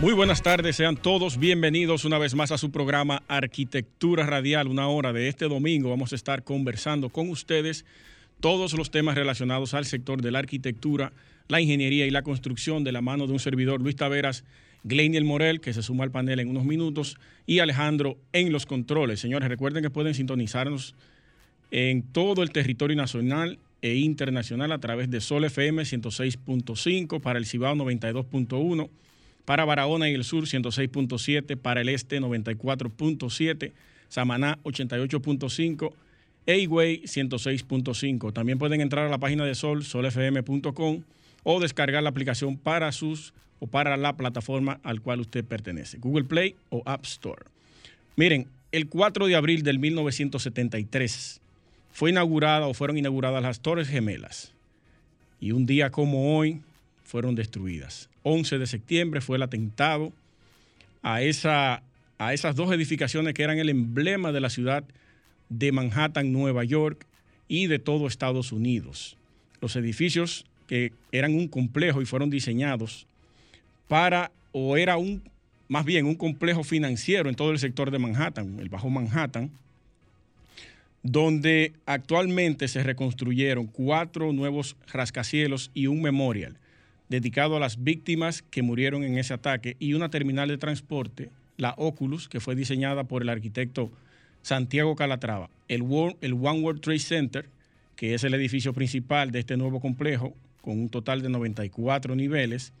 Muy buenas tardes, sean todos bienvenidos una vez más a su programa Arquitectura Radial. Una hora de este domingo vamos a estar conversando con ustedes todos los temas relacionados al sector de la arquitectura, la ingeniería y la construcción de la mano de un servidor Luis Taveras, Gleiniel Morel, que se suma al panel en unos minutos, y Alejandro en los controles. Señores, recuerden que pueden sintonizarnos en todo el territorio nacional e internacional a través de Sol FM 106.5 para el Cibao 92.1 para Barahona y el sur 106.7, para el este 94.7, Samaná 88.5, Eigüey 106.5. También pueden entrar a la página de Sol, solfm.com o descargar la aplicación para sus o para la plataforma al cual usted pertenece, Google Play o App Store. Miren, el 4 de abril del 1973 fue inaugurada o fueron inauguradas las Torres Gemelas. Y un día como hoy fueron destruidas. 11 de septiembre fue el atentado a, esa, a esas dos edificaciones que eran el emblema de la ciudad de Manhattan, Nueva York y de todo Estados Unidos. Los edificios que eran un complejo y fueron diseñados para, o era un, más bien un complejo financiero en todo el sector de Manhattan, el Bajo Manhattan, donde actualmente se reconstruyeron cuatro nuevos rascacielos y un memorial dedicado a las víctimas que murieron en ese ataque y una terminal de transporte, la Oculus, que fue diseñada por el arquitecto Santiago Calatrava. El, One World Trade Center, que es el edificio principal de este nuevo complejo, con un total de 94 niveles,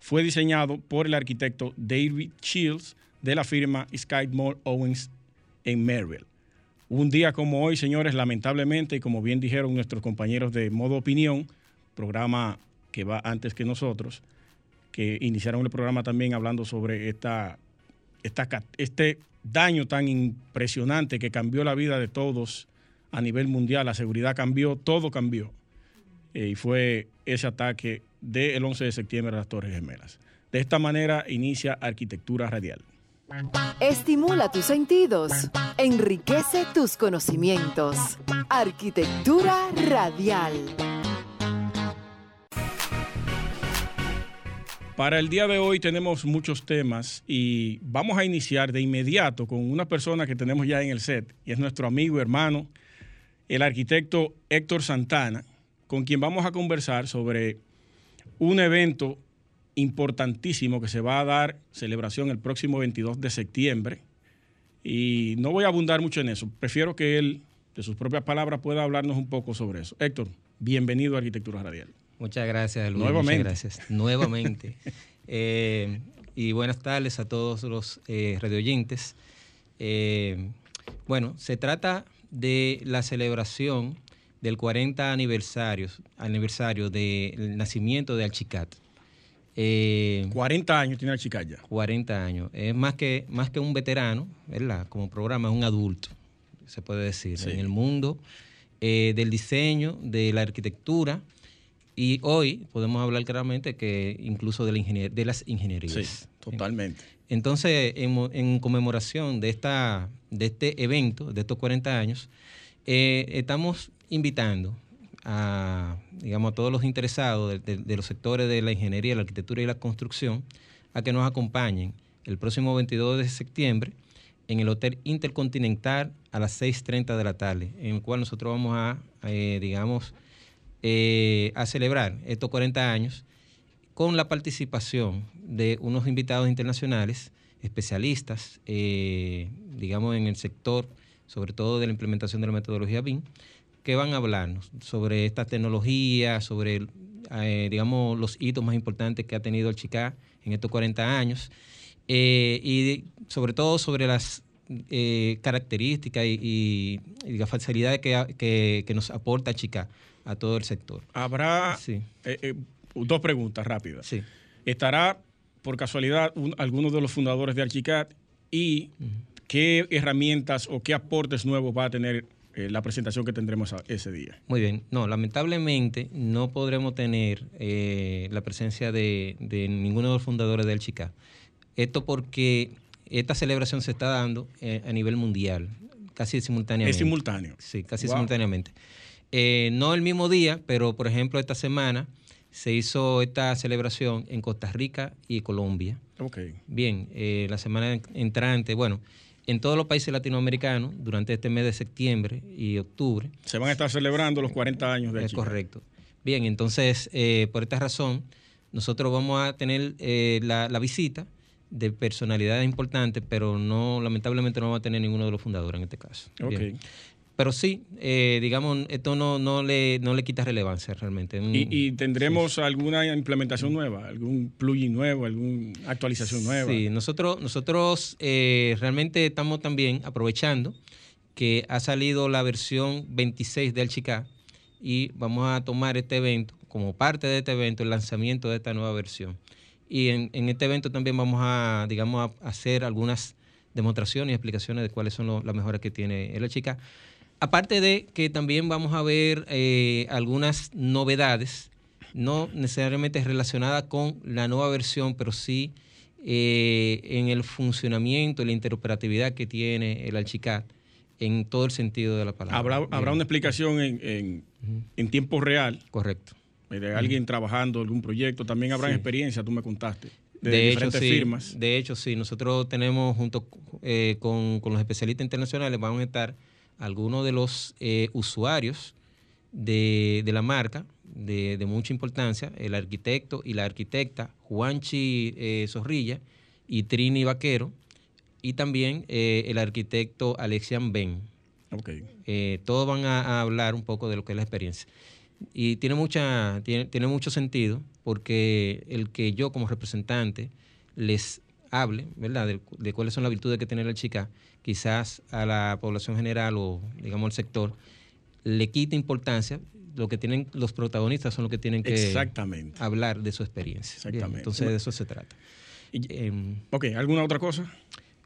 fue diseñado por el arquitecto David Shields de la firma Skidmore Owens en Maryville. Un día como hoy, señores, lamentablemente, y como bien dijeron nuestros compañeros de Modo Opinión, programa que va antes que nosotros, que iniciaron el programa también hablando sobre esta, esta, este daño tan impresionante que cambió la vida de todos a nivel mundial. La seguridad cambió, todo cambió. Eh, y fue ese ataque del 11 de septiembre a las Torres Gemelas. De esta manera inicia Arquitectura Radial. Estimula tus sentidos, enriquece tus conocimientos. Arquitectura Radial. Para el día de hoy tenemos muchos temas y vamos a iniciar de inmediato con una persona que tenemos ya en el set y es nuestro amigo hermano, el arquitecto Héctor Santana, con quien vamos a conversar sobre un evento importantísimo que se va a dar celebración el próximo 22 de septiembre. Y no voy a abundar mucho en eso, prefiero que él, de sus propias palabras, pueda hablarnos un poco sobre eso. Héctor, bienvenido a Arquitectura Radial. Muchas gracias, Luis. Nuevamente. Muchas gracias. Nuevamente. Eh, y buenas tardes a todos los eh, radioyentes. Eh, bueno, se trata de la celebración del 40 aniversario, aniversario del nacimiento de Alchicat. 40 años tiene Alchicat ya. 40 años. Es más que, más que un veterano, ¿verdad? Como programa, es un adulto, se puede decir, en el mundo del diseño, de la arquitectura y hoy podemos hablar claramente que incluso de, la de las ingenierías. Sí, totalmente. Entonces, en, conmemoración de, esta, de este evento, de estos 40 años, eh, estamos invitando a, digamos, a todos los interesados de, los sectores de la ingeniería, la arquitectura y la construcción a que nos acompañen el próximo 22 de septiembre en el Hotel Intercontinental a las 6.30 de la tarde, en el cual nosotros vamos a, eh, digamos, eh, a celebrar estos 40 años con la participación de unos invitados internacionales, especialistas, eh, digamos, en el sector, sobre todo de la implementación de la metodología BIM, que van a hablarnos sobre esta tecnología, sobre, eh, digamos, los hitos más importantes que ha tenido el Chica en estos 40 años, y sobre todo sobre las características y, las facilidades que, que, nos aporta Chica a todo el sector. Habrá eh, eh, dos preguntas rápidas. Sí. ¿Estará por casualidad alguno de los fundadores de Archicat y qué herramientas o qué aportes nuevos va a tener eh, la presentación que tendremos ese día. Muy bien. No, lamentablemente no podremos tener la presencia de, ninguno de los fundadores del Chica. Esto porque esta celebración se está dando a nivel mundial, casi simultáneamente. Es simultáneo. Sí, casi simultáneamente. No el mismo día, pero por ejemplo esta semana se hizo esta celebración en Costa Rica y Colombia. Ok. Bien, la semana entrante, bueno, en todos los países latinoamericanos durante este mes de septiembre y octubre. Se van a estar celebrando los 40 años de Es correcto. Bien, entonces, eh, por esta razón, nosotros vamos a tener eh, la, visita de personalidades importantes, pero no, lamentablemente no vamos a tener ninguno de los fundadores en este caso. Okay. Pero sí, eh, digamos, esto no, no, le, no le quita relevancia realmente. ¿Y, tendremos alguna implementación nueva, algún plugin nuevo, alguna actualización nueva? Sí, nosotros, nosotros eh, realmente estamos también aprovechando que ha salido la versión 26 del Chica y vamos a tomar este evento como parte de este evento, el lanzamiento de esta nueva versión. Y en, este evento también vamos a, digamos, a hacer algunas demostraciones y explicaciones de cuáles son las mejoras que tiene el Chica Aparte de que también vamos a ver eh, algunas novedades, no necesariamente relacionadas con la nueva versión, pero sí eh, en el funcionamiento y la interoperatividad que tiene el Archicad en todo el sentido de la palabra. Habrá, una explicación en, tiempo real. Correcto. De alguien trabajando algún proyecto. También habrá experiencia, tú me contaste. De, hecho, sí, firmas. De hecho, sí. Nosotros tenemos, junto eh, con, con los especialistas internacionales, vamos a estar algunos de los eh, usuarios de, la marca de, mucha importancia, el arquitecto y la arquitecta Juanchi eh, Zorrilla y Trini Vaquero, y también eh, el arquitecto Alexian Ben. Okay. todos van a, hablar un poco de lo que es la experiencia. Y tiene, mucha, tiene, tiene mucho sentido porque el que yo como representante les hable, ¿verdad?, de, cuáles son las virtudes que tiene la chica, quizás a la población general o, digamos, al sector, le quita importancia. Lo que tienen los protagonistas son los que tienen que hablar de su experiencia. Exactamente. entonces, de eso se trata. Em, ok, ¿alguna otra cosa?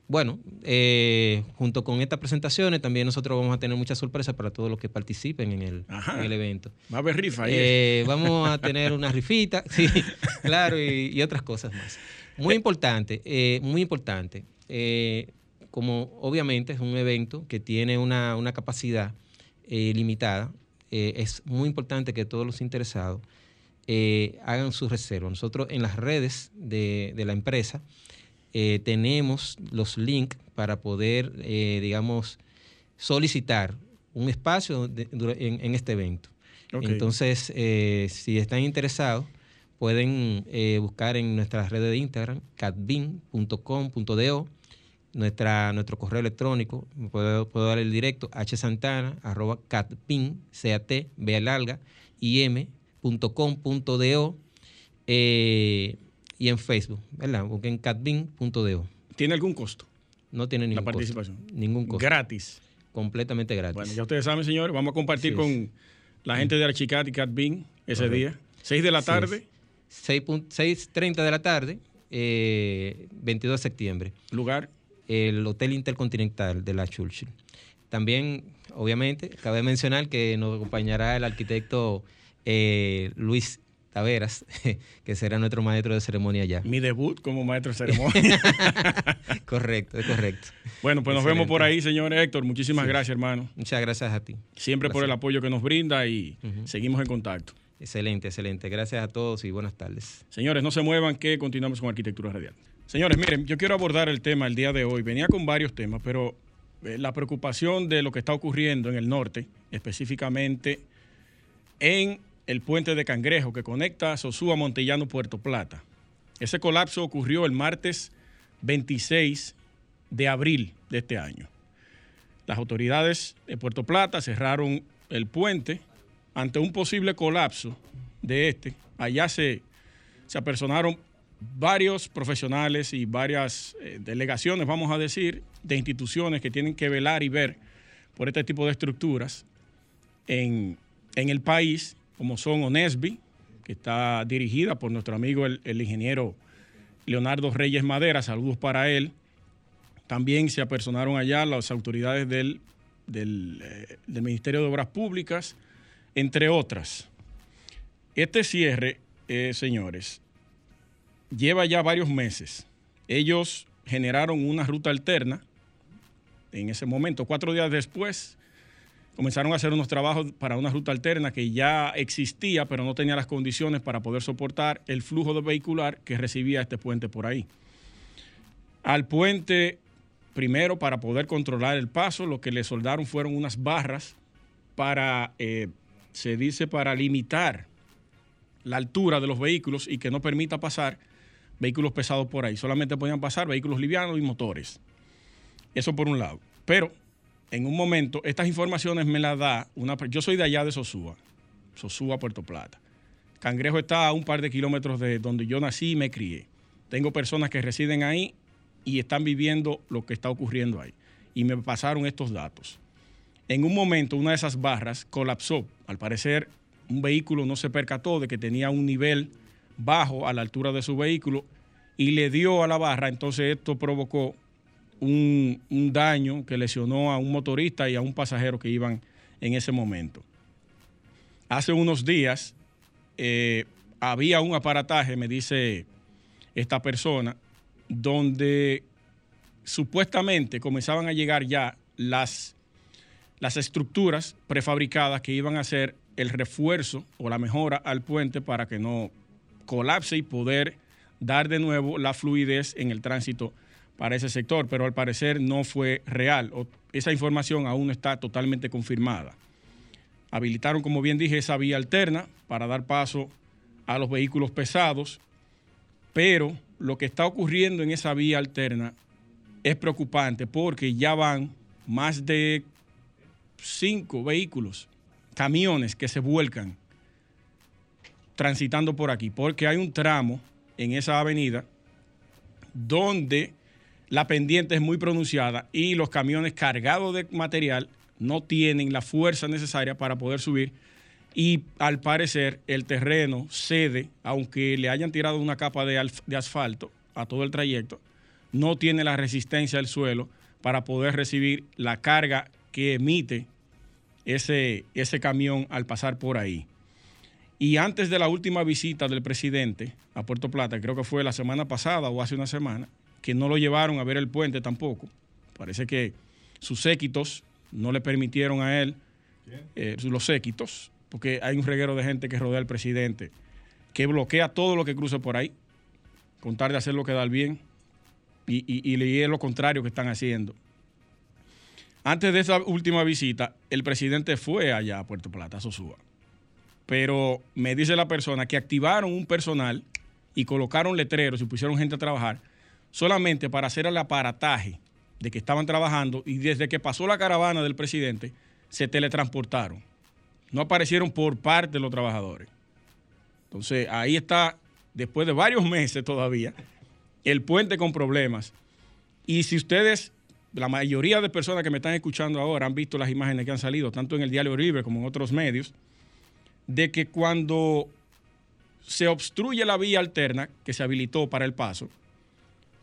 Bueno, eh, junto con estas presentaciones también nosotros vamos a tener muchas sorpresas para todos los que participen en el, evento. Va a haber rifa ahí. Eh, vamos a tener una rifita, sí, claro, y otras cosas más. Muy importante, eh, muy importante. Eh, como obviamente es un evento que tiene una, capacidad eh, limitada, es muy importante que todos los interesados hagan sus reservas. Nosotros en las redes de, la empresa tenemos los links para poder, digamos, solicitar un espacio en, este evento. Entonces, si están interesados, pueden eh, buscar en nuestras redes de Instagram, catbin.com.do, nuestra, nuestro correo electrónico, puedo, puedo dar el directo, hsantana, arroba catbin, b larga, im.com.do, eh, y en Facebook, ¿verdad? Busquen catbin.do. ¿Tiene algún costo? No tiene ningún La participación. Ningún costo. Gratis. Completamente gratis. Bueno, ya ustedes saben, señores, vamos a compartir con la gente de Archicat y Catbin ese día. 6 de la tarde. 6.30 de la tarde, 22 eh, de septiembre. ¿Lugar? El Hotel Intercontinental de la Churchill. También, obviamente, cabe mencionar que nos acompañará el arquitecto eh, Luis Taveras, que será nuestro maestro de ceremonia ya. Mi debut como maestro de ceremonia. correcto, es correcto. Bueno, pues nos vemos por ahí, señor Héctor. Muchísimas gracias, hermano. Muchas gracias a ti. Siempre por el apoyo que nos brinda y seguimos en contacto. Excelente, excelente. Gracias a todos y buenas tardes. Señores, no se muevan que continuamos con Arquitectura Radial. Señores, miren, yo quiero abordar el tema el día de hoy. Venía con varios temas, pero eh, la preocupación de lo que está ocurriendo en el norte, específicamente en el puente de Cangrejo que conecta Sosúa, Montellano, Puerto Plata. Ese colapso ocurrió el martes 26 de abril de este año. Las autoridades de Puerto Plata cerraron el puente ante un posible colapso de este, allá se, se apersonaron varios profesionales y varias eh, delegaciones, vamos a decir, de instituciones que tienen que velar y ver por este tipo de estructuras en, el país, como son ONESBI, que está dirigida por nuestro amigo el, el ingeniero Leonardo Reyes Madera, saludos para él. También se apersonaron allá las autoridades del del, eh, del Ministerio de Obras Públicas, entre otras. Este cierre, eh, señores, lleva ya varios meses. Ellos generaron una ruta alterna en ese momento. Cuatro días después comenzaron a hacer unos trabajos para una ruta alterna que ya existía, pero no tenía las condiciones para poder soportar el flujo de vehicular que recibía este puente por ahí. Al puente, primero, para poder controlar el paso, lo que le soldaron fueron unas barras para, eh, se dice, para limitar la altura de los vehículos y que no permita pasar vehículos pesados por ahí. Solamente podían pasar vehículos livianos y motores. Eso por un lado. Pero en un momento, estas informaciones me las da una... Yo soy de allá de Sosúa, Sosúa, Puerto Plata. Cangrejo está a un par de kilómetros de donde yo nací y me crié. Tengo personas que residen ahí y están viviendo lo que está ocurriendo ahí. Y me pasaron estos datos. En un momento, una de esas barras colapsó. Al parecer, un vehículo no se percató de que tenía un nivel bajo a la altura de su vehículo y le dio a la barra. Entonces, esto provocó un, daño que lesionó a un motorista y a un pasajero que iban en ese momento. Hace unos días eh, había un aparataje, me dice esta persona, donde supuestamente comenzaban a llegar ya las, las estructuras prefabricadas que iban a hacer el refuerzo o la mejora al puente para que no colapse y poder dar de nuevo la fluidez en el tránsito para ese sector, pero al parecer no fue real. Esa información aún no está totalmente confirmada. Habilitaron, como bien dije, esa vía alterna para dar paso a los vehículos pesados, pero lo que está ocurriendo en esa vía alterna es preocupante porque ya van más de cinco vehículos, camiones que se vuelcan transitando por aquí, porque hay un tramo en esa avenida donde la pendiente es muy pronunciada y los camiones cargados de material no tienen la fuerza necesaria para poder subir y al parecer el terreno cede, aunque le hayan tirado una capa de, asfalto a todo el trayecto, no tiene la resistencia del suelo para poder recibir la carga que emite ese, ese camión al pasar por ahí. Y antes de la última visita del presidente a Puerto Plata, creo que fue la semana pasada o hace una semana, que no lo llevaron a ver el puente tampoco. Parece que sus séquitos no le permitieron a él, eh, los séquitos, porque hay un reguero de gente que rodea al presidente, que bloquea todo lo que cruce por ahí, con tal de hacer lo que da el bien, y, y, y lo contrario que están haciendo. Antes de esa última visita, el presidente fue allá a Puerto Plata, a Sosúa. Pero me dice la persona que activaron un personal y colocaron letreros y pusieron gente a trabajar solamente para hacer el aparataje de que estaban trabajando y desde que pasó la caravana del presidente se teletransportaron. No aparecieron por parte de los trabajadores. Entonces ahí está, después de varios meses todavía, el puente con problemas. Y si ustedes, la mayoría de personas que me están escuchando ahora han visto las imágenes que han salido, tanto en el Diario Libre como en otros medios, de que cuando se obstruye la vía alterna que se habilitó para el paso,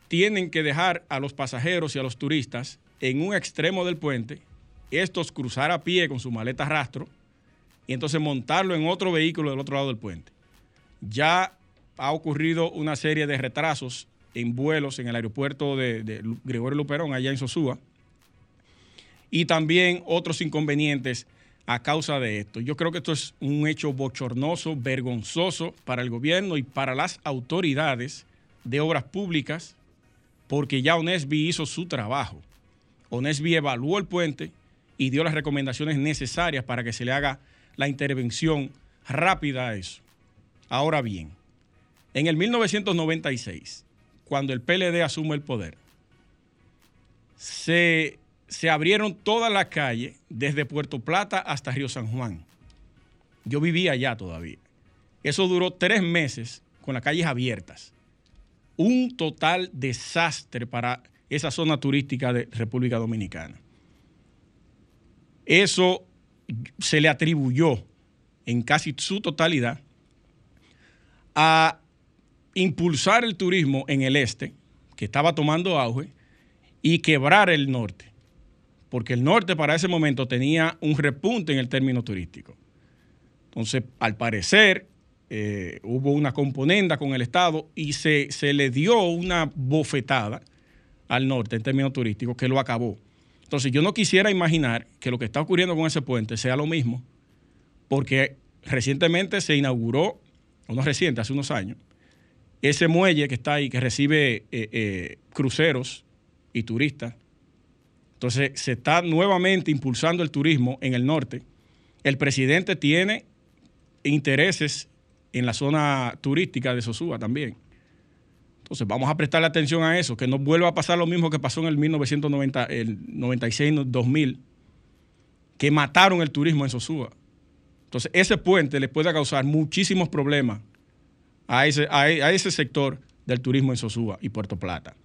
tienen que dejar a los pasajeros y a los turistas en un extremo del puente, estos cruzar a pie con su maleta rastro y entonces montarlo en otro vehículo del otro lado del puente. Ya ha ocurrido una serie de retrasos en vuelos en el aeropuerto de, Gregorio Luperón, allá en Sosúa, y también otros inconvenientes a causa de esto. Yo creo que esto es un hecho bochornoso, vergonzoso para el gobierno y para las autoridades de obras públicas porque ya Onesby hizo su trabajo. Onesby evaluó el puente y dio las recomendaciones necesarias para que se le haga la intervención rápida a eso. Ahora bien, en el 1996, cuando el PLD asume el poder, se, se abrieron todas las calles, desde Puerto Plata hasta Río San Juan. Yo vivía allá todavía. Eso duró tres meses con las calles abiertas un total desastre para esa zona turística de República Dominicana. Eso se le atribuyó en casi su totalidad a impulsar el turismo en el este, que estaba tomando auge, y quebrar el norte, porque el norte para ese momento tenía un repunte en el término turístico. Entonces, al parecer, eh, hubo una componenda con el Estado y se, se le dio una bofetada al norte en términos turísticos que lo acabó. Entonces, yo no quisiera imaginar que lo que está ocurriendo con ese puente sea lo mismo, porque recientemente se inauguró, o no reciente, hace unos años, ese muelle que está ahí, que recibe eh, eh, cruceros y turistas. Entonces, se está nuevamente impulsando el turismo en el norte. El presidente tiene intereses en la zona turística de Sosúa también. Entonces vamos a prestarle atención a eso, que no vuelva a pasar lo mismo que pasó en el 1990, el 96-2000, que mataron el turismo en Sosúa. Entonces ese puente le puede causar muchísimos problemas a ese, a, ese sector del turismo en Sosúa y Puerto Plata.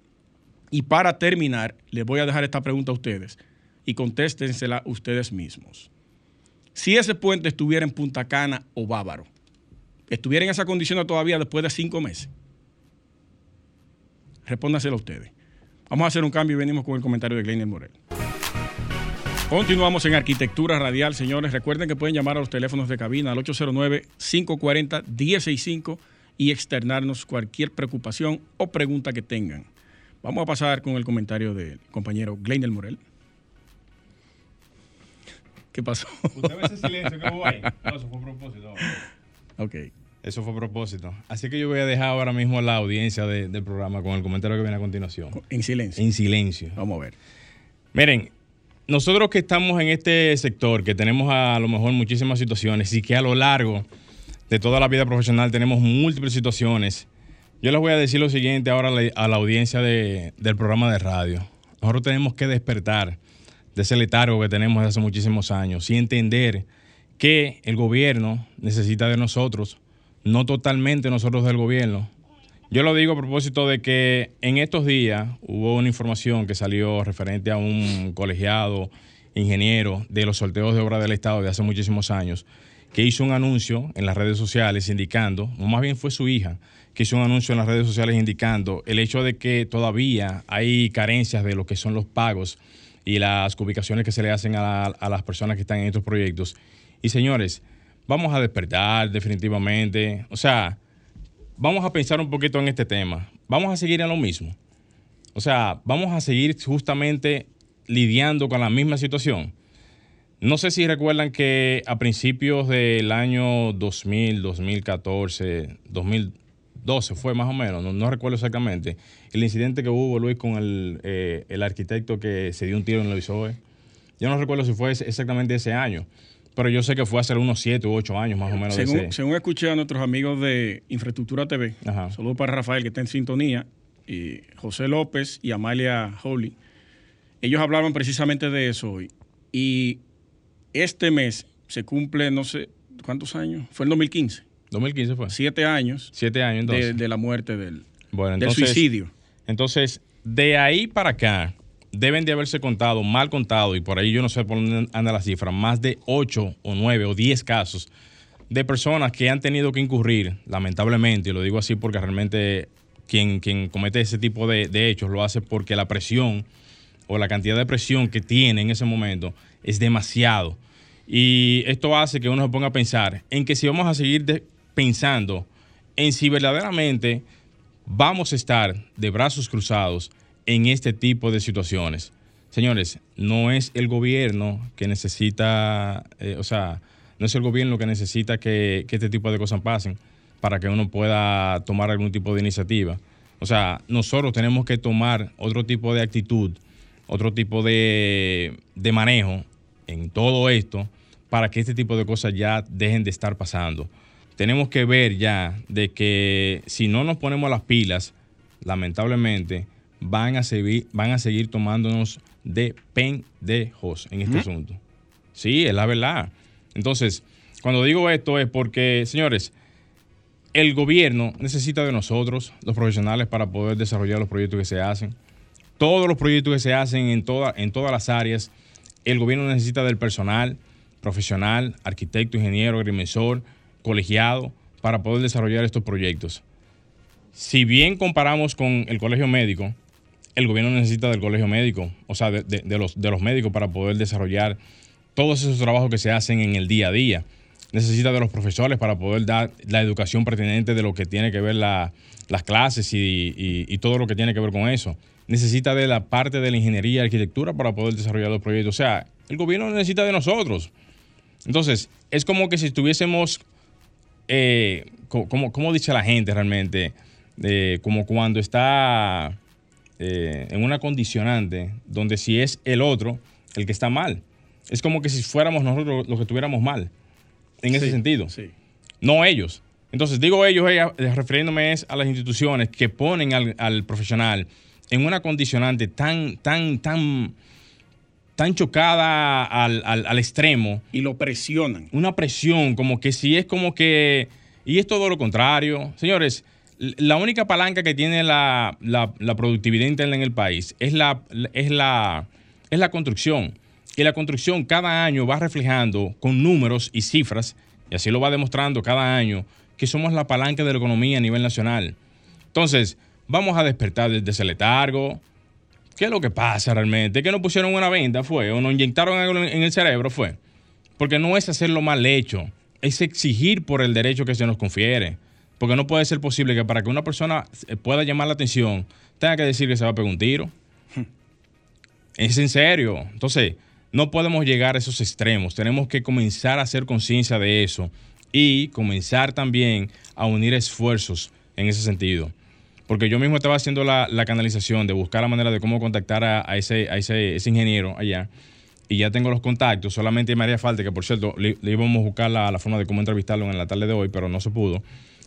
Y para terminar, les voy a dejar esta pregunta a ustedes y contéstensela ustedes mismos. Si ese puente estuviera en Punta Cana o Bávaro, estuviera en esa condición todavía después de cinco meses, respóndaselo a ustedes. Vamos a hacer un cambio y venimos con el comentario de Glenn Morel. Continuamos en Arquitectura Radial, señores. Recuerden que pueden llamar a los teléfonos de cabina al 809-540-165 y externarnos cualquier preocupación o pregunta que tengan. Vamos a pasar con el comentario del compañero Glenn Morel. ¿Qué pasó? ¿Usted ve ese silencio que hubo ahí? No, eso fue a propósito. Ok. Eso fue a propósito. Así que yo voy a dejar ahora mismo a la audiencia del programa con el comentario que viene a continuación. En silencio. En silencio. Vamos a ver. Miren, nosotros que estamos en este sector, que tenemos a, lo mejor muchísimas situaciones y que a lo largo de toda la vida profesional tenemos múltiples situaciones, yo les voy a decir lo siguiente ahora a la, audiencia del programa de radio. Nosotros tenemos que despertar de ese letargo que tenemos desde hace muchísimos años y entender que el gobierno necesita de nosotros no totalmente nosotros del gobierno. Yo lo digo a propósito de que en estos días hubo una información que salió referente a un colegiado ingeniero de los sorteos de obra del Estado de hace muchísimos años, que hizo un anuncio en las redes sociales indicando, o más bien fue su hija, que hizo un anuncio en las redes sociales indicando el hecho de que todavía hay carencias de lo que son los pagos y las ubicaciones que se le hacen a, a las personas que están en estos proyectos. Y señores, vamos a despertar definitivamente. O sea, vamos a pensar un poquito en este tema. Vamos a seguir en lo mismo. O sea, vamos a seguir justamente lidiando con la misma situación. No sé si recuerdan que a principios del año 2000, 2014, 2012 fue más o menos, no, recuerdo exactamente, el incidente que hubo, Luis, con el, eh, el arquitecto que se dio un tiro en el ISOE. Yo no recuerdo si fue exactamente ese año. Pero yo sé que fue hace unos 7 u 8 años más o menos. Según, según escuché a nuestros amigos de Infraestructura TV, saludos para Rafael que está en sintonía, y José López y Amalia Holly, ellos hablaban precisamente de eso hoy. Y este mes se cumple, no sé, ¿cuántos años? Fue en 2015. 2015 fue. Siete años. Siete años entonces. De, la muerte del, del suicidio. Entonces, de ahí para acá, deben de haberse contado, mal contado, y por ahí yo no sé por dónde anda la cifra, más de 8 o 9 o 10 casos de personas que han tenido que incurrir, lamentablemente, y lo digo así porque realmente quien, quien comete ese tipo de, de hechos lo hace porque la presión o la cantidad de presión que tiene en ese momento es demasiado. Y esto hace que uno se ponga a pensar en que si vamos a seguir pensando en si verdaderamente vamos a estar de brazos cruzados en este tipo de situaciones. Señores, no es el gobierno que necesita, eh, o sea, no es el gobierno que necesita que, este tipo de cosas pasen para que uno pueda tomar algún tipo de iniciativa. O sea, nosotros tenemos que tomar otro tipo de actitud, otro tipo de, de manejo en todo esto para que este tipo de cosas ya dejen de estar pasando. Tenemos que ver ya de que si no nos ponemos las pilas, lamentablemente, van a seguir, van a seguir tomándonos de pendejos en este asunto. Sí, es la verdad. Entonces, cuando digo esto es porque, señores, el gobierno necesita de nosotros, los profesionales, para poder desarrollar los proyectos que se hacen. Todos los proyectos que se hacen en, en todas las áreas, el gobierno necesita del personal profesional, arquitecto, ingeniero, agrimensor, colegiado, para poder desarrollar estos proyectos. Si bien comparamos con el colegio médico, el gobierno necesita del colegio médico, o sea, de, los, de los médicos para poder desarrollar todos esos trabajos que se hacen en el día a día. Necesita de los profesores para poder dar la educación pertinente de lo que tiene que ver las clases y, y, todo lo que tiene que ver con eso. Necesita de la parte de la ingeniería y arquitectura para poder desarrollar los proyectos. O sea, el gobierno necesita de nosotros. Entonces, es como que si estuviésemos, eh, como, dice la gente realmente, eh, como cuando está eh, en una condicionante donde si es el otro el que está mal. Es como que si fuéramos nosotros los que estuviéramos mal, en ese sentido. No ellos. Entonces, digo ellos, refiriéndome es a las instituciones que ponen al, al profesional en una condicionante tan, tan, tan tan chocada al, al, extremo. Y lo presionan. Una presión, como que si es como que... Y es todo lo contrario. Señores, la única palanca que tiene la, productividad interna en el país es la, es, la, es la construcción. Y la construcción cada año va reflejando con números y cifras, y así lo va demostrando cada año, que somos la palanca de la economía a nivel nacional. Entonces, vamos a despertar desde ese letargo, ¿Qué es lo que pasa realmente? ¿Que nos pusieron una venda? ¿Fue? ¿O nos inyectaron algo en el cerebro? ¿Fue? Porque no es hacerlo mal hecho, es exigir por el derecho que se nos confiere. Porque no puede ser posible que para que una persona pueda llamar la atención tenga que decir que se va a pegar un tiro. Es en serio. Entonces, no podemos llegar a esos extremos. Tenemos que comenzar a hacer conciencia de eso y comenzar también a unir esfuerzos en ese sentido. Porque yo mismo estaba haciendo la, canalización de buscar la manera de cómo contactar a, ese, a ese, ingeniero allá. Y ya tengo los contactos. Solamente me haría falta que, por cierto, le, íbamos a buscar la, forma de cómo entrevistarlo en la tarde de hoy, pero no se pudo.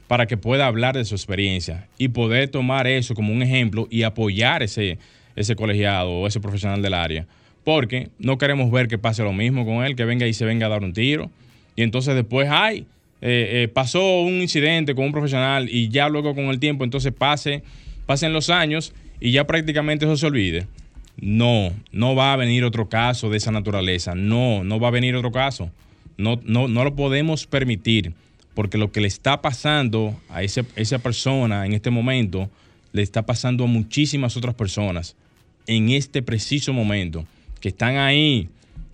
Para que pueda hablar de su experiencia y poder tomar eso como un ejemplo y apoyar ese, ese colegiado o ese profesional del área. Porque no queremos ver que pase lo mismo con él, que venga y se venga a dar un tiro. Y entonces después, ay, eh, eh, pasó un incidente con un profesional y ya luego con el tiempo entonces pase, pasen los años y ya prácticamente eso se olvide. No, no va a venir otro caso de esa naturaleza. No, no va a venir otro caso. No, no, no lo podemos permitir porque lo que le está pasando a ese, esa persona en este momento le está pasando a muchísimas otras personas en este preciso momento que están ahí,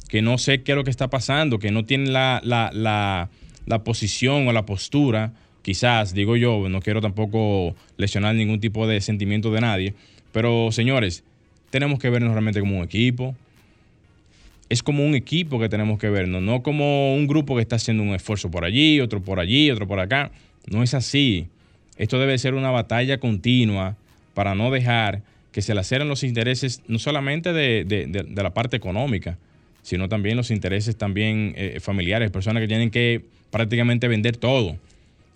que no sé qué es lo que está pasando, que no tienen la, la posición o la postura, quizás, digo yo, no quiero tampoco lesionar ningún tipo de sentimiento de nadie, pero señores, tenemos que vernos realmente como un equipo. Es como un equipo que tenemos que vernos, no como un grupo que está haciendo un esfuerzo por allí, otro por allí, otro por acá. No es así. Esto debe ser una batalla continua para no dejar que se laceren los intereses no solamente de, la parte económica, sino también los intereses también eh, familiares, personas que tienen que prácticamente vender todo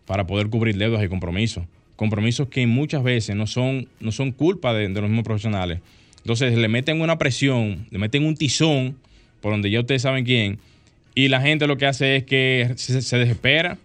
para poder cubrir deudas y compromisos. Compromisos que muchas veces no son, no son culpa de, los mismos profesionales. Entonces le meten una presión, le meten un tizón, por donde ya ustedes saben quién, y la gente lo que hace es que se, desespera.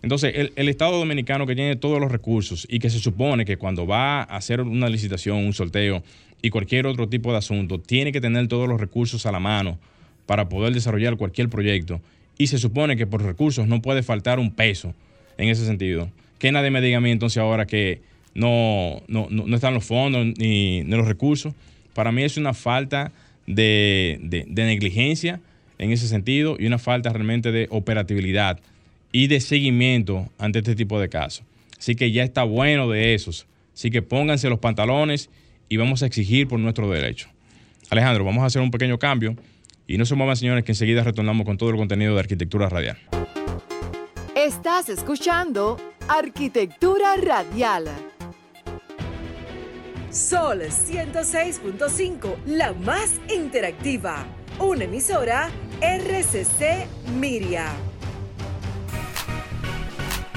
Entonces, el, el, Estado Dominicano que tiene todos los recursos y que se supone que cuando va a hacer una licitación, un sorteo y cualquier otro tipo de asunto, tiene que tener todos los recursos a la mano para poder desarrollar cualquier proyecto y se supone que por recursos no puede faltar un peso en ese sentido. Que nadie me diga a mí entonces ahora que no, no, están los fondos ni, los recursos. Para mí es una falta de, de, negligencia en ese sentido y una falta realmente de operatividad y de seguimiento ante este tipo de casos. Así que ya está bueno de esos. Así que pónganse los pantalones y vamos a exigir por nuestro derecho. Alejandro, vamos a hacer un pequeño cambio. Y no se muevan, señores, que enseguida retornamos con todo el contenido de Arquitectura Radial. Estás escuchando Arquitectura Radial. Sol 106.5, la más interactiva. Una emisora RCC Miria.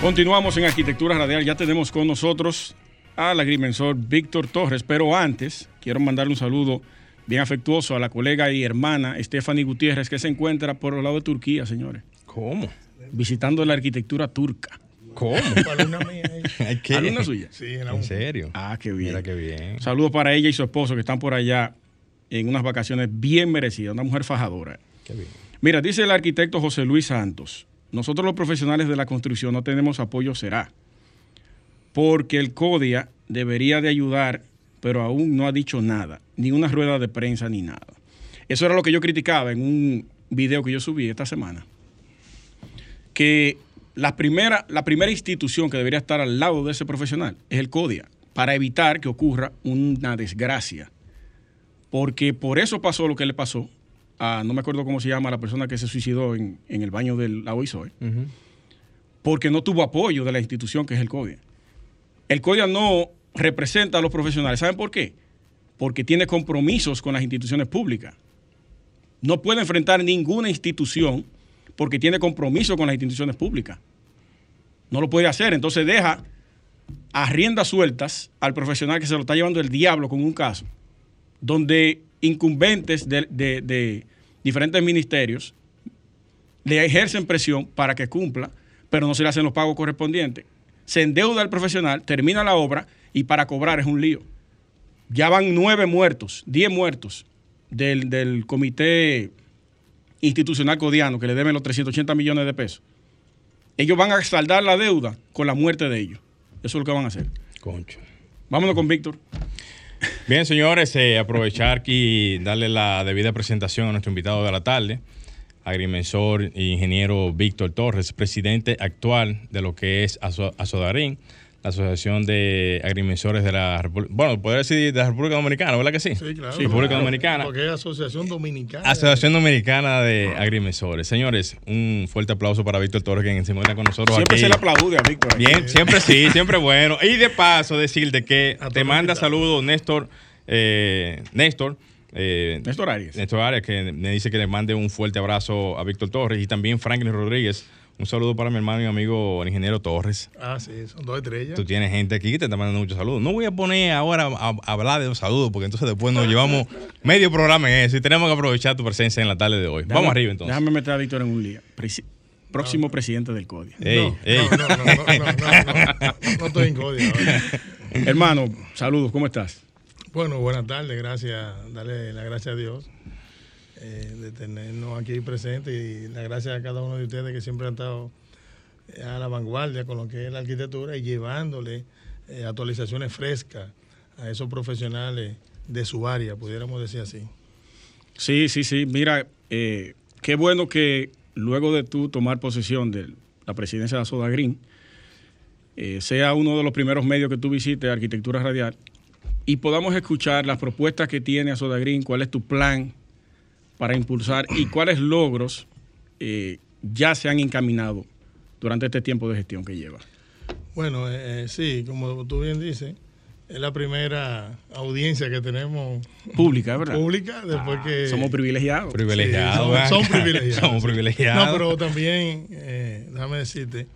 Continuamos en Arquitectura Radial. Ya tenemos con nosotros al agrimensor Víctor Torres, pero antes quiero mandarle un saludo bien afectuoso a la colega y hermana Stephanie Gutiérrez, que se encuentra por el lado de Turquía, señores. ¿Cómo? Visitando la arquitectura turca. ¿Cómo? Alumna. ¿Alumna suya? Sí, en, serio? Ah, qué bien. Mira qué bien. Saludos para ella y su esposo que están por allá en unas vacaciones bien merecidas, una mujer fajadora. Qué bien. Mira, dice el arquitecto José Luis Santos, nosotros los profesionales de la construcción no tenemos apoyo será, porque el CODIA debería de ayudar pero aún no ha dicho nada, ni una rueda de prensa ni nada. Eso era lo que yo criticaba en un video que yo subí esta semana. Que la primera, la primera institución que debería estar al lado de ese profesional es el CODIA, para evitar que ocurra una desgracia. Porque por eso pasó lo que le pasó a, no me acuerdo cómo se llama, la persona que se suicidó en, el baño del la OISOE, porque no tuvo apoyo de la institución que es el CODIA. El CODIA no representa a los profesionales. ¿Saben por qué? Porque tiene compromisos con las instituciones públicas. No puede enfrentar ninguna institución porque tiene compromiso con las instituciones públicas. No lo puede hacer. Entonces deja a riendas sueltas al profesional que se lo está llevando el diablo con un caso, donde incumbentes de, diferentes ministerios le ejercen presión para que cumpla, pero no se le hacen los pagos correspondientes. Se endeuda el profesional, termina la obra y para cobrar es un lío. Ya van nueve muertos, diez muertos del, del comité institucional codiano que le deben los 380 millones de pesos. Ellos van a saldar la deuda con la muerte de ellos. Eso es lo que van a hacer. Concho. Vámonos con Víctor. Bien, señores, eh, aprovechar y darle la debida presentación a nuestro invitado de la tarde, agrimensor e ingeniero Víctor Torres, presidente actual de lo que es Azodarín la Asociación de Agrimensores de la República, bueno, podría decir de la República Dominicana, ¿verdad que sí? Sí, claro. República Dominicana. Porque es Asociación Dominicana. Asociación Dominicana de Agrimensores. Señores, un fuerte aplauso para Víctor Torres, quien se encuentra con nosotros siempre se le aplaude a Víctor. Bien, siempre sí, siempre bueno. Y de paso, decirte que te manda saludos Néstor, eh, Néstor, eh, Néstor Arias. Néstor Arias, que me dice que le mande un fuerte abrazo a Víctor Torres y también Franklin Rodríguez un saludo para mi hermano y amigo el ingeniero Torres. Ah, sí, son dos estrellas. Tú tienes gente aquí que te está mandando muchos saludos. No voy a poner ahora a, hablar de los saludos porque entonces después nos llevamos medio programa en eso y tenemos que aprovechar tu presencia en la tarde de hoy. Vamos arriba entonces. Déjame meter a Víctor en un lío. próximo presidente del CODI. no, no, no, no, no, no, estoy en CODI Hermano, saludos, ¿cómo estás? Bueno, buenas tardes, gracias, dale la gracia a Dios eh, de tenernos aquí presentes y la gracias a cada uno de ustedes que siempre han estado eh, a la vanguardia con lo que es la arquitectura y llevándole eh, actualizaciones frescas a esos profesionales de su área, pudiéramos decir así. Sí, sí, sí. Mira, qué bueno que luego de tú tomar posesión de la presidencia de Soda sea uno de los primeros medios que tú visites, Arquitectura Radial, y podamos escuchar las propuestas que tiene Soda Green, cuál es tu plan para impulsar y cuáles logros eh, ya se han encaminado durante este tiempo de gestión que lleva. Bueno, eh, eh, sí, como tú bien dices, es la primera audiencia que tenemos pública, ¿verdad? Pública, después que somos privilegiados. Privilegiados. son, privilegiados. somos privilegiados. No, pero también, déjame decirte,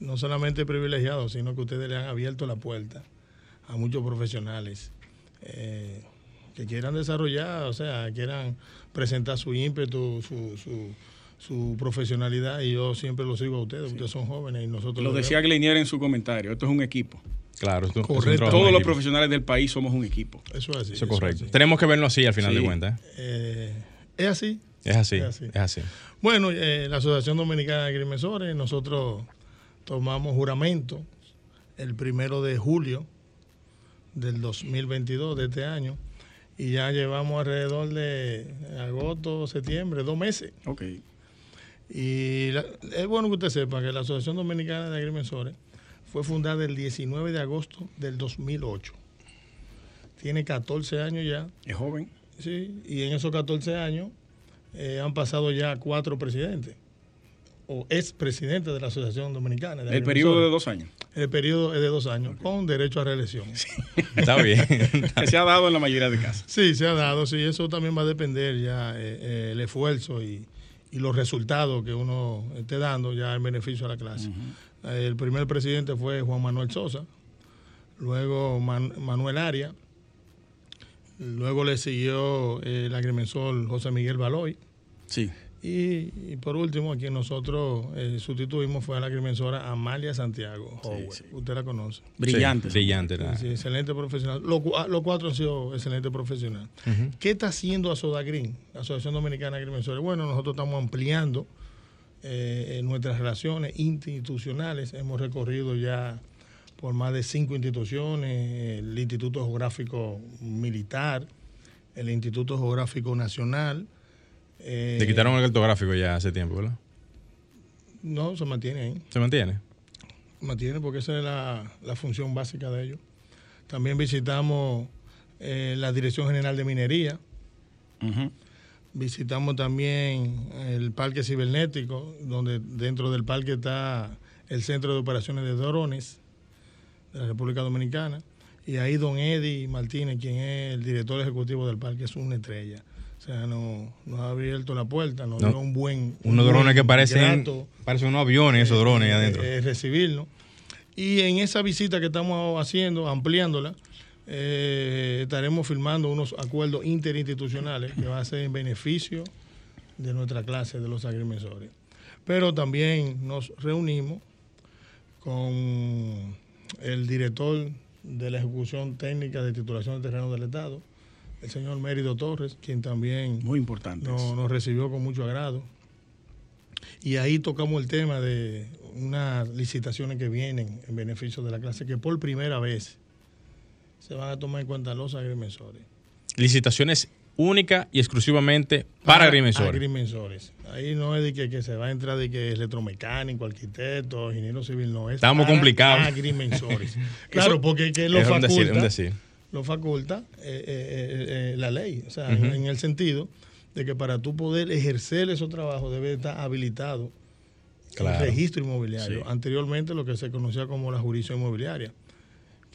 no solamente privilegiados, sino que ustedes le han abierto la puerta a muchos profesionales que quieran desarrollar, o sea, quieran presentar su ímpetu, su, su, su profesionalidad y yo siempre lo sigo a ustedes, ustedes son jóvenes y nosotros... Lo, decía Glenier en su comentario, esto es un equipo. Claro, esto, correcto. Todos los profesionales del país somos un equipo. Eso es así. Eso es correcto. Tenemos que verlo así al final de cuentas. ¿eh? Eh, es así. Es así, es así. Bueno, eh, la Asociación Dominicana de Agrimensores, nosotros tomamos juramento el primero de julio del 2022 de este año y ya llevamos alrededor de agosto, septiembre, dos meses. Ok. Y es bueno que usted sepa que la Asociación Dominicana de Agrimensores fue fundada el 19 de agosto del 2008. Tiene 14 años ya. Es joven. Sí, y en esos 14 años eh, han pasado ya cuatro presidentes o ex presidente de la Asociación Dominicana. el periodo de dos años. El periodo es de dos años, con derecho a reelección. Está bien. que se ha dado en la mayoría de casos. Sí, se ha dado, sí. Eso también va a depender ya eh, eh, el esfuerzo y, los resultados que uno esté dando ya en beneficio a la clase. El primer presidente fue Juan Manuel Sosa, luego Manuel Aria, luego le siguió el agrimensor José Miguel Baloy. Sí. Y, por último, a quien nosotros eh, sustituimos fue a la agrimensora Amalia Santiago. Usted la conoce. Brillante. brillante. Sí, excelente profesional. Los, cuatro han sido excelentes profesionales. ¿Qué está haciendo Asodagrin, la Asociación Dominicana de Agrimensores? Bueno, nosotros estamos ampliando eh, nuestras relaciones institucionales. Hemos recorrido ya por más de cinco instituciones, el Instituto Geográfico Militar, el Instituto Geográfico Nacional. Eh, Te quitaron el cartográfico ya hace tiempo, ¿verdad? No, se mantiene ahí. ¿Se mantiene? Mantiene porque esa es la, función básica de ellos. También visitamos eh, la Dirección General de Minería. Visitamos también el Parque Cibernético, donde dentro del parque está el Centro de Operaciones de Drones de la República Dominicana. Y ahí don Eddie Martínez, quien es el director ejecutivo del parque, es una estrella. O sea, nos, ha abierto la puerta, nos dio un buen... unos drones que parecen, parecen unos aviones, esos drones eh, adentro. Eh, recibirlo. Y en esa visita que estamos haciendo, ampliándola, eh, estaremos firmando unos acuerdos interinstitucionales que van a ser en beneficio de nuestra clase de los agrimensores. Pero también nos reunimos con el director de la ejecución técnica de titulación de terreno del Estado, el señor Mérido Torres, quien también Muy importante nos, recibió con mucho agrado. Y ahí tocamos el tema de unas licitaciones que vienen en beneficio de la clase, que por primera vez se van a tomar en cuenta los agrimensores. Licitaciones única y exclusivamente para, agrimensores. agrimensores. Ahí no es de que, se va a entrar de que electromecánico, arquitecto, ingeniero civil, no es. Estamos complicados. Agrimensores. claro, porque que lo faculta, lo faculta eh, eh, eh, la ley. O sea, en el sentido de que para tú poder ejercer esos trabajos debe estar habilitado el registro inmobiliario. Anteriormente lo que se conocía como la jurisdicción inmobiliaria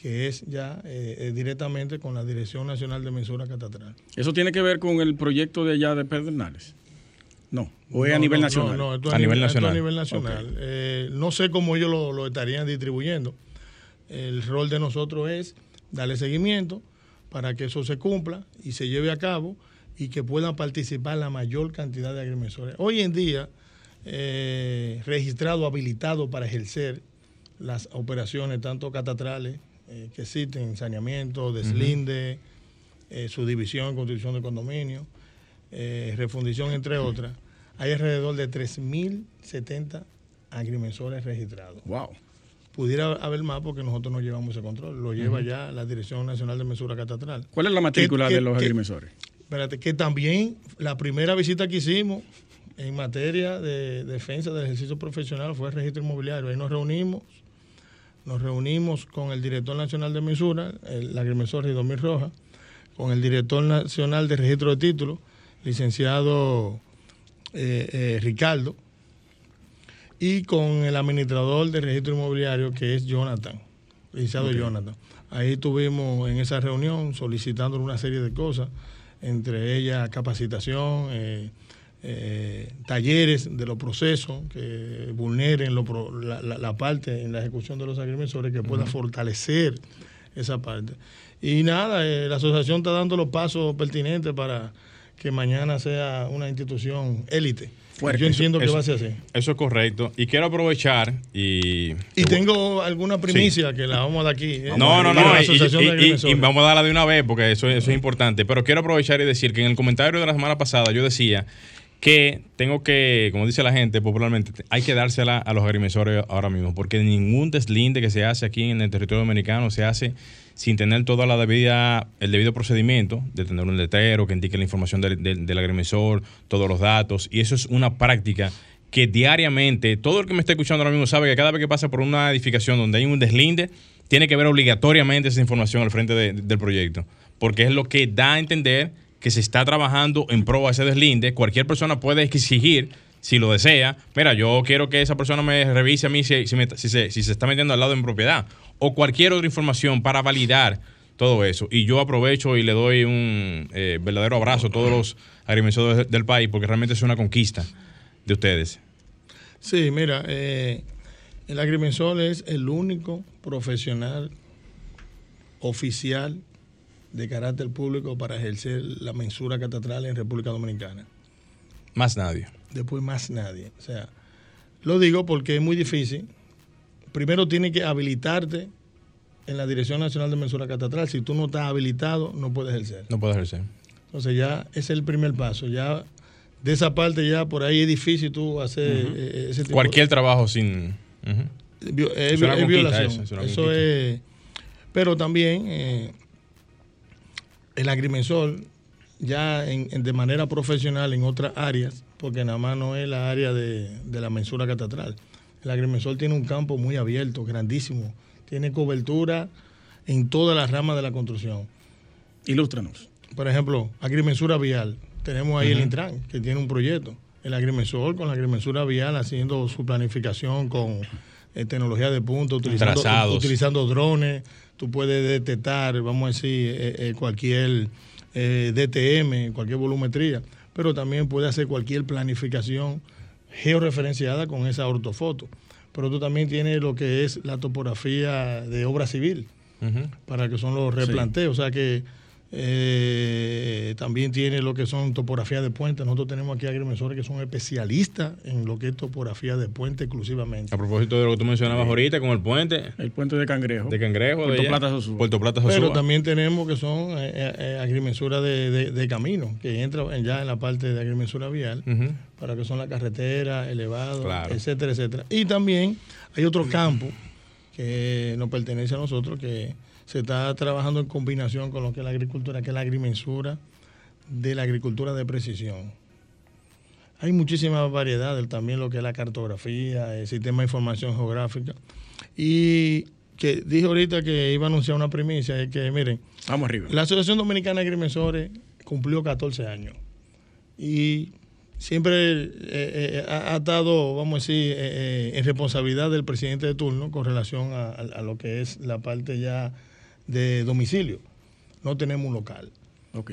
que es ya eh, eh, directamente con la Dirección Nacional de Mensura Catastral. ¿Eso tiene que ver con el proyecto de allá de Pedernales? No, o es a nivel nacional. No, no, a, nivel, nacional. a nivel nacional. Eh, no sé cómo ellos lo, estarían distribuyendo. El rol de nosotros es darle seguimiento para que eso se cumpla y se lleve a cabo y que puedan participar la mayor cantidad de agrimensores. Hoy en día, registrado, habilitado para ejercer las operaciones tanto catastrales eh, que existen, saneamiento, deslinde, eh, subdivisión, constitución de condominio, eh, refundición, entre otras, hay alrededor de 3.070 agrimensores registrados. Wow. Pudiera haber más porque nosotros no llevamos ese control, lo lleva ya la Dirección Nacional de Mesura Catastral. ¿Cuál es la matrícula de los agrimensores? Espérate, que también la primera visita que hicimos en materia de defensa del ejercicio profesional fue el registro inmobiliario. Ahí nos reunimos nos reunimos con el director nacional de mesura, el agrimensor Ridomir Rojas, con el director nacional de registro de títulos, licenciado eh, eh, Ricardo, y con el administrador de registro inmobiliario, que es Jonathan, licenciado Jonathan. Ahí estuvimos en esa reunión solicitando una serie de cosas, entre ellas capacitación, eh, eh, talleres de los procesos que vulneren la, parte en la ejecución de los agrimensores que pueda fortalecer esa parte. Y nada, eh, la asociación está dando los pasos pertinentes para que mañana sea una institución élite. Yo entiendo que va a ser así. Eso es correcto. Y quiero aprovechar y... Y tengo alguna primicia que la vamos a dar aquí. ¿eh? No, no, no. Y, vamos a darla de una vez porque eso, eso es importante. Pero quiero aprovechar y decir que en el comentario de la semana pasada yo decía que tengo que, como dice la gente popularmente, hay que dársela a los agrimensores ahora mismo, porque ningún deslinde que se hace aquí en el territorio dominicano se hace sin tener toda la debida, el debido procedimiento de tener un letrero que indique la información del, del, agrimensor, todos los datos, y eso es una práctica que diariamente, todo el que me está escuchando ahora mismo sabe que cada vez que pasa por una edificación donde hay un deslinde, tiene que ver obligatoriamente esa información al frente del proyecto, porque es lo que da a entender que se está trabajando en pro a ese deslinde. Cualquier persona puede exigir, si lo desea, mira, yo quiero que esa persona me revise a mí si, si, se, está metiendo al lado mi propiedad. O cualquier otra información para validar todo eso. Y yo aprovecho y le doy un eh, verdadero abrazo a todos los agrimensores del país porque realmente es una conquista de ustedes. Sí, mira, eh, el agrimensor es el único profesional oficial de carácter público para ejercer la mensura catastral en República Dominicana. Más nadie. Después más nadie. O sea, lo digo porque es muy difícil. Primero tiene que habilitarte en la Dirección Nacional de Mensura Catastral. Si tú no estás habilitado, no puedes ejercer. No puedes ejercer. Entonces ya ese es el primer paso. Ya de esa parte ya por ahí es difícil tú hacer eh, ese tipo Cualquier trabajo sin... vio- es, Es violación. eso, es Eso. Pero también eh, el agrimensor, ya en- en- de manera profesional en otras áreas, porque nada más no es la área de, de la mensura catastral. El agrimensor tiene un campo muy abierto, grandísimo. Tiene cobertura en todas las ramas de la construcción. Ilústranos. Por ejemplo, agrimensura vial. Tenemos ahí el Intran, que tiene un proyecto. El agrimensor con la agrimensura vial haciendo su planificación con eh, tecnología de utilizando, Trazados. utilizando drones. Tú puedes detectar, vamos a decir, eh, eh, cualquier eh, DTM, cualquier volumetría, pero también puede hacer cualquier planificación georreferenciada con esa ortofoto. Pero tú también tienes lo que es la topografía de obra civil para que son los replanteos. O sea que eh, también tiene lo que son topografías de puente. Nosotros tenemos aquí agrimensores que son especialistas en lo que es topografía de puente exclusivamente. A propósito de lo que tú mencionabas ahorita con el puente El puente de Cangrejo. de Cangrejo. Puerto. Plata, Sosúa. Puerto Plata, Pero también tenemos que son eh, eh, eh, agrimensuras de, de- de camino, que entra en- ya en la parte de agrimensura vial, para que son la carretera, elevado, Claro. etcétera, etcétera. Y también hay otro campo que nos pertenece a nosotros, que se está trabajando en combinación con lo que es la agricultura, que es la agrimensura de la agricultura de precisión. Hay muchísimas variedades, también lo que es la cartografía, el sistema de información geográfica. Y que dije ahorita que iba a anunciar una primicia, es que miren, Vamos arriba. la Asociación Dominicana de Agrimensores cumplió 14 años y siempre eh, eh, ha, ha estado, vamos a decir, eh, eh, en responsabilidad del presidente de turno con relación a, a- a lo que es la parte ya de domicilio. No tenemos un local, Ok.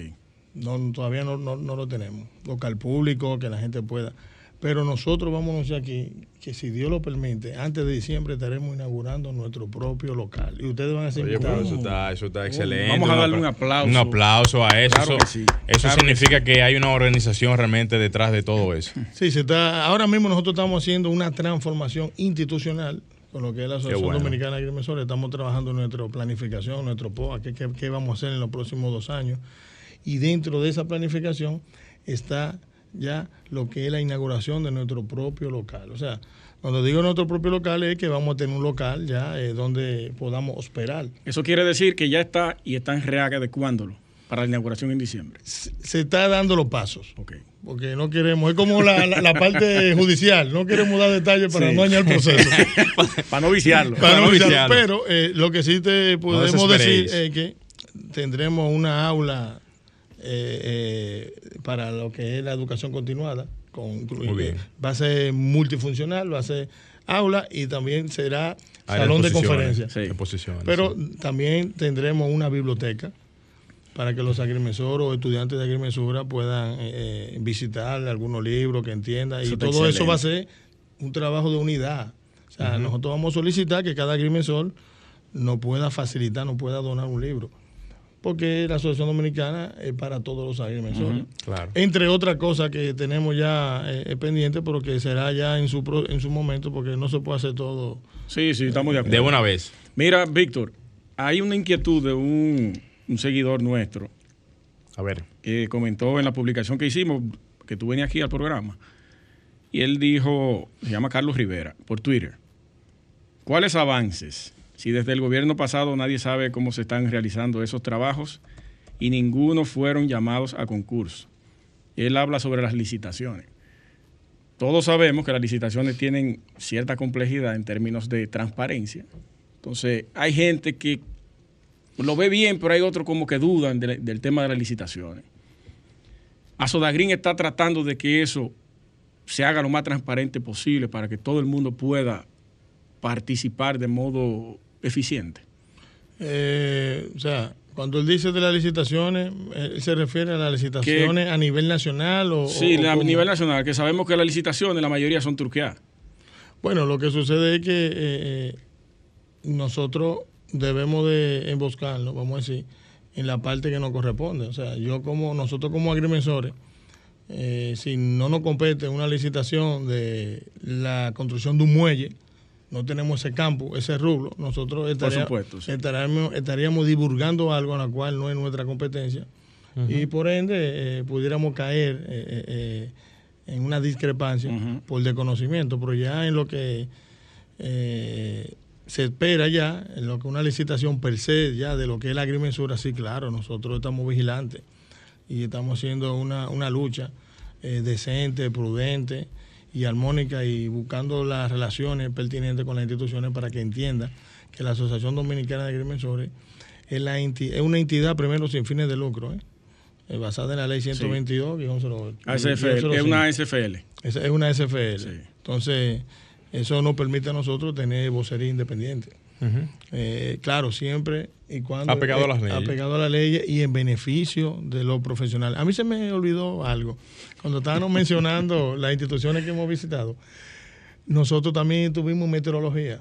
no, todavía no, no- no lo tenemos. Local público, que la gente pueda. Pero nosotros vamos a anunciar aquí que si Dios lo permite, antes de diciembre estaremos inaugurando nuestro propio local. Y ustedes van a ser Oye, pero invitados. eso está, eso está excelente. Vamos a darle un aplauso. Un aplauso a eso. Claro eso que sí. eso Claro que significa que, hay una organización realmente detrás de todo eso. Sí, se está, ahora mismo nosotros estamos haciendo una transformación institucional con lo que es la Asociación bueno. Dominicana de Agrimensores. Estamos trabajando en nuestra planificación, nuestro POA, qué, qué- qué vamos a hacer en los próximos dos años. Y dentro de esa planificación está ya lo que es la inauguración de nuestro propio local. O sea, cuando digo nuestro propio local es que vamos a tener un local ya eh, donde podamos hospedar. Eso quiere decir que ya está y están readecuándolo para la inauguración en diciembre. Se, se está dando los pasos. Ok. Porque no queremos, es como la, la- la parte judicial, no queremos dar detalles para Sí. no dañar el proceso. Para no viciarlo. Para Para no viciarlo. Pero eh, lo que sí te podemos decir es que tendremos una aula eh, eh, para lo que es la educación continuada. Con, Muy bien. Va a ser multifuncional, va a ser aula y también será salón de conferencias. Sí. exposiciones, Pero también tendremos una biblioteca para que los agrimensores o estudiantes de agrimensura puedan eh, eh, visitar algunos libros que entiendan. Y todo eso va a ser un trabajo de unidad. O sea, nosotros vamos a solicitar que cada agrimensor nos pueda facilitar, nos pueda donar un libro. Porque la Asociación Dominicana es para todos los agrimensores. Claro. Entre otras cosas que tenemos ya eh, pendientes, pero que será ya en su, pro- en su momento, porque no se puede hacer todo. Sí, sí, estamos de acuerdo. De una vez. Mira, Víctor, hay una inquietud de un, un seguidor nuestro A ver. que comentó en la publicación que hicimos, que tú venías aquí al programa, y él dijo, se llama Carlos Rivera, por Twitter, ¿cuáles avances? Si desde el gobierno pasado nadie sabe cómo se están realizando esos trabajos y ninguno fueron llamados a concurso. Él habla sobre las licitaciones. Todos sabemos que las licitaciones tienen cierta complejidad en términos de transparencia. Entonces, hay gente que lo ve bien, pero hay otros como que dudan de- del tema de las licitaciones. Azodagrín está tratando de que eso se haga lo más transparente posible para que todo el mundo pueda participar de modo eficiente. Eh, o sea, cuando él dice de las licitaciones, eh, él se refiere a las licitaciones a nivel nacional o... Sí, o- a nivel nacional, que sabemos que las licitaciones, la mayoría son truqueadas. Bueno, lo que sucede es que eh, eh, nosotros debemos de emboscarnos, vamos a decir, en la parte que nos corresponde. O sea, yo como, nosotros como agrimensores, eh, si no nos compete una licitación de la construcción de un muelle, no tenemos ese campo, ese rubro, nosotros estaría- supuesto, sí. estaríamos, estaríamos divulgando algo en la cual no es nuestra competencia y por ende eh, pudiéramos caer eh, eh, en una discrepancia por desconocimiento, pero ya en lo que eh, se espera ya en lo que una licitación per se ya de lo que es la agrimensura, sí, claro, nosotros estamos vigilantes y estamos haciendo una, una lucha eh, decente, prudente y armónica y buscando las relaciones pertinentes con las instituciones para que entienda que la Asociación Dominicana de Agrimensores es, la es una entidad primero sin fines de lucro, ¿eh? Eh, basada en la ley 122 ASFL, es una SFL. Es, es una SFL. Entonces, eso nos permite a nosotros tener vocería independiente. Eh, claro, siempre y cuando... Apegado a las leyes. Apegado a las leyes y en beneficio de los profesionales. A mí se me olvidó algo. Cuando estábamos mencionando las instituciones que hemos visitado, nosotros también tuvimos meteorología.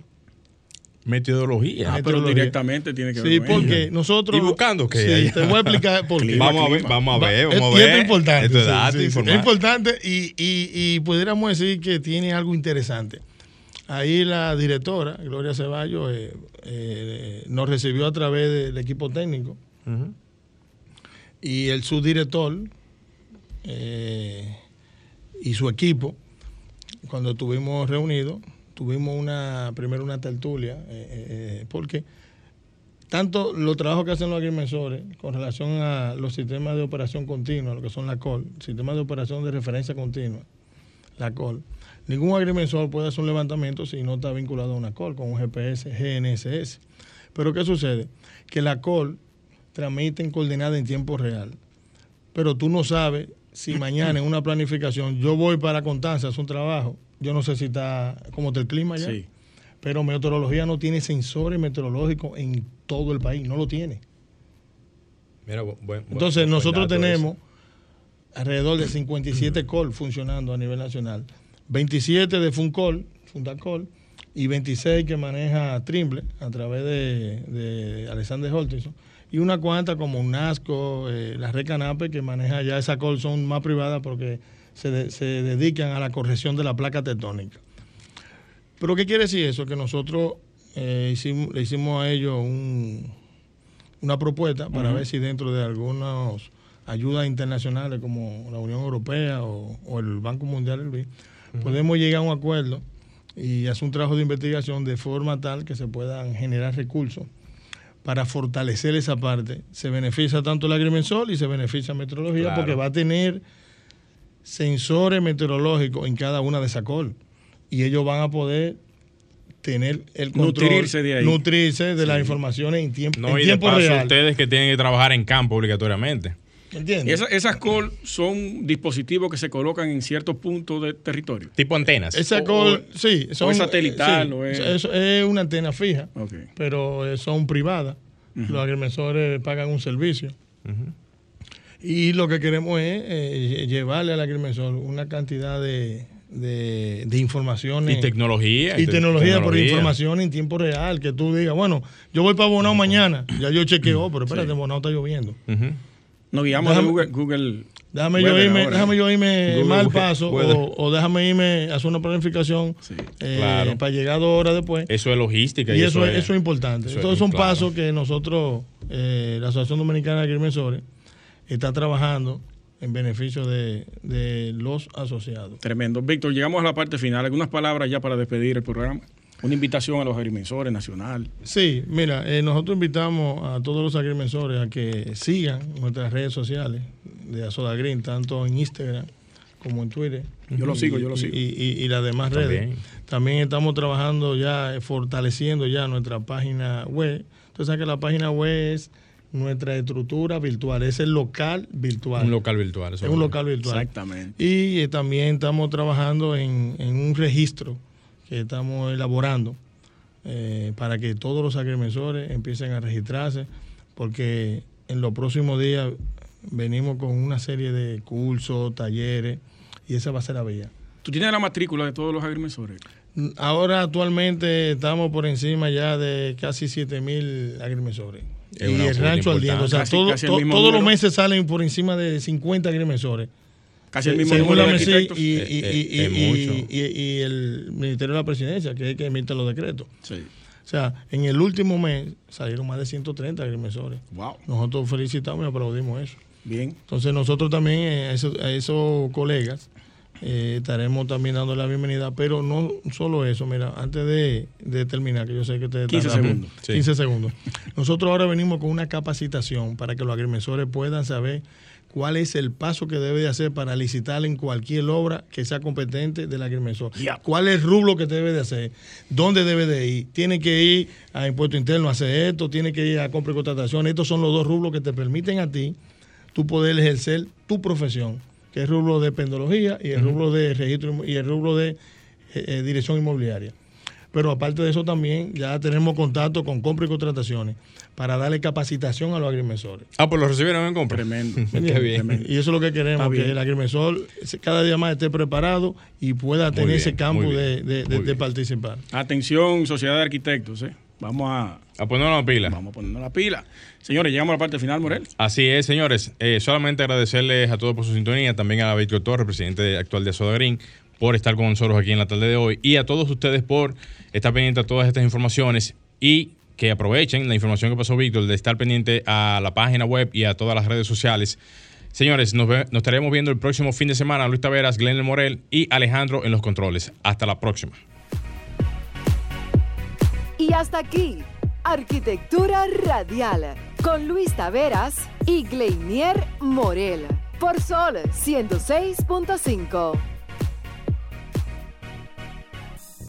Metodología. Ah, pero directamente tiene que ver Sí, porque nosotros. ¿Y buscando qué? Sí, te voy a explicar por qué. Vamos a ver, vamos a ver. Vamos a ver. es importante. Esto es sí. Es importante y, y, y pudiéramos decir que tiene algo interesante. Ahí la directora, Gloria Ceballos, eh, eh, nos recibió a través del equipo técnico. Y el subdirector eh, y su equipo, cuando estuvimos reunidos, tuvimos una primero una tertulia, eh, porque tanto los trabajos que hacen los agrimensores con relación a los sistemas de operación continua, lo que son la COL, sistemas de operación de referencia continua, la COL, ningún agrimensor puede hacer un levantamiento si no está vinculado a una COL, con un GPS, GNSS. Pero ¿qué sucede? Que la COL transmite en coordenada en tiempo real pero tú no sabes si mañana en una planificación yo voy para Constanza hacer un trabajo, yo no sé si está como está el clima ya, Sí. pero meteorología no tiene sensores meteorológicos en todo el país, no lo tiene. Mira, bu- buen- buen- Entonces buen nosotros tenemos alrededor de 57 call funcionando a nivel nacional, 27 de Funcol, Fundacol, y 26 que maneja Trimble a través de, de Alexander Holtison, y una cuanta como UNASCO, eh, la Red Canape, que maneja ya esa call, son más privadas porque se, de- se dedican a la corrección de la placa tectónica. Pero ¿qué quiere decir eso? Que nosotros eh, hicimos, le hicimos a ellos un, una propuesta para ver si dentro de algunas ayudas internacionales como la Unión Europea o, o el Banco Mundial el BID, podemos llegar a un acuerdo y hacer un trabajo de investigación de forma tal que se puedan generar recursos para fortalecer esa parte. Se beneficia tanto el agrimensor y se beneficia meteorología Claro. porque va a tener sensores meteorológicos en cada una de esas col y ellos van a poder tener el control, Nutrirse de ahí. nutrirse de las informaciones en tiempo, No, en y de paso, real. ustedes que tienen que trabajar en campo obligatoriamente. ¿Entiendes? Esa- esas call son dispositivos que se colocan en ciertos puntos de territorio. Tipo antenas. Esa o- col, o- sí, son, es satelital, sí, o es- una antena fija, pero eh, son privadas. Los agrimensores pagan un servicio. Y lo que queremos es eh, lle- llevarle al agrimensor una cantidad de, de, de informaciones. Y tecnología. y te- tecnología por información en tiempo real, que tú digas, bueno, yo voy para Bonao mañana, ya yo chequeo, pero espérate, Bonao está lloviendo. Nos guiamos de Déjame- Google. Google Déjame yo irme, ahora. déjame yo irme Google mal paso o, o déjame irme a hacer una planificación Sí, eh, claro. para llegar dos horas después. Eso es logística. y eso, es, eso es importante. eso es Entonces son claro. pasos que nosotros, eh, la Asociación Dominicana de Agrimensores, está trabajando en beneficio de, de los asociados. Tremendo. Víctor, llegamos a la parte final. Algunas palabras ya para despedir el programa. Una invitación a los agrimensores nacional. Sí, mira, eh, nosotros invitamos a todos los agrimensores a que sigan nuestras redes sociales de Asoda Green, tanto en Instagram como en Twitter. Yo lo Y- sigo, yo lo sigo. Y, y- y las demás También. redes. También estamos trabajando ya, eh, fortaleciendo ya nuestra página web. Entonces, sabes que la página web es nuestra estructura virtual, es el local virtual. Un local virtual. eso es un local virtual. Exactamente. Y eh, también estamos trabajando en, en un registro que estamos elaborando eh, para que todos los agrimensores empiecen a registrarse, porque en los próximos días venimos con una serie de cursos, talleres, y esa va a ser la vía. ¿Tú tienes la matrícula de todos los agrimensores? Ahora actualmente estamos por encima ya de casi 7 mil agrimensores. Es y el rancho ardiendo. O sea, Casi- todo- todos los meses salen por encima de 50 agrimensores. Casi el mismo número de arquitectos. y, y- Eh, y- eh, y- es y- mucho. y- el Ministerio de la Presidencia, que es el que emite los decretos. Sí. O sea, en el último mes salieron más de 130 agrimensores. Wow. Nosotros felicitamos y aplaudimos eso. Bien. Entonces nosotros también eh, a esos, a esos colegas eh, estaremos también dando la bienvenida, pero no solo eso, mira, antes de, de terminar, que yo sé que te 15 segundos. 15 segundos. Nosotros ahora venimos con una capacitación para que los agrimensores puedan saber cuál es el paso que debe de hacer para licitar en cualquier obra que sea competente del agrimensor. Ya. ¿Cuál es el rublo que debe de hacer? ¿Dónde debe de ir? Tiene que ir a impuesto interno a hacer esto, tiene que ir a compra y contratación. Estos son los dos rublos que te permiten a ti tú poder ejercer tu profesión, que es el rublo de pendología y el rublo de registro y el rublo de eh, eh, dirección inmobiliaria. Pero aparte de eso también ya tenemos contacto con compra y contrataciones para darle capacitación a los agrimensores. Ah, pues lo recibieron en compra. Tremendo. Qué bien. Y eso es lo que queremos, que el agrimensor cada día más esté preparado y pueda tener bien, ese campo de, de- participar. Atención, sociedad de arquitectos. ¿eh? Vamos a, A ponernos la pila. vamos a ponernos la pila. Señores, llegamos a la parte final, Morel. Así es, señores. Eh, solamente agradecerles a todos por su sintonía, también a Víctor Torres, presidente actual de Soda Green, por estar con nosotros aquí en la tarde de hoy, y a todos ustedes por estar pendientes a todas estas informaciones y que aprovechen la información que pasó Víctor de estar pendiente a la página web y a todas las redes sociales. Señores, nos estaremos viendo el próximo fin de semana. Luis Taveras, Glenn Morel y Alejandro en los controles. Hasta la próxima. Y hasta aquí, Arquitectura Radial, con Luis Taveras y Gleinier Morel, por Sol 106.5.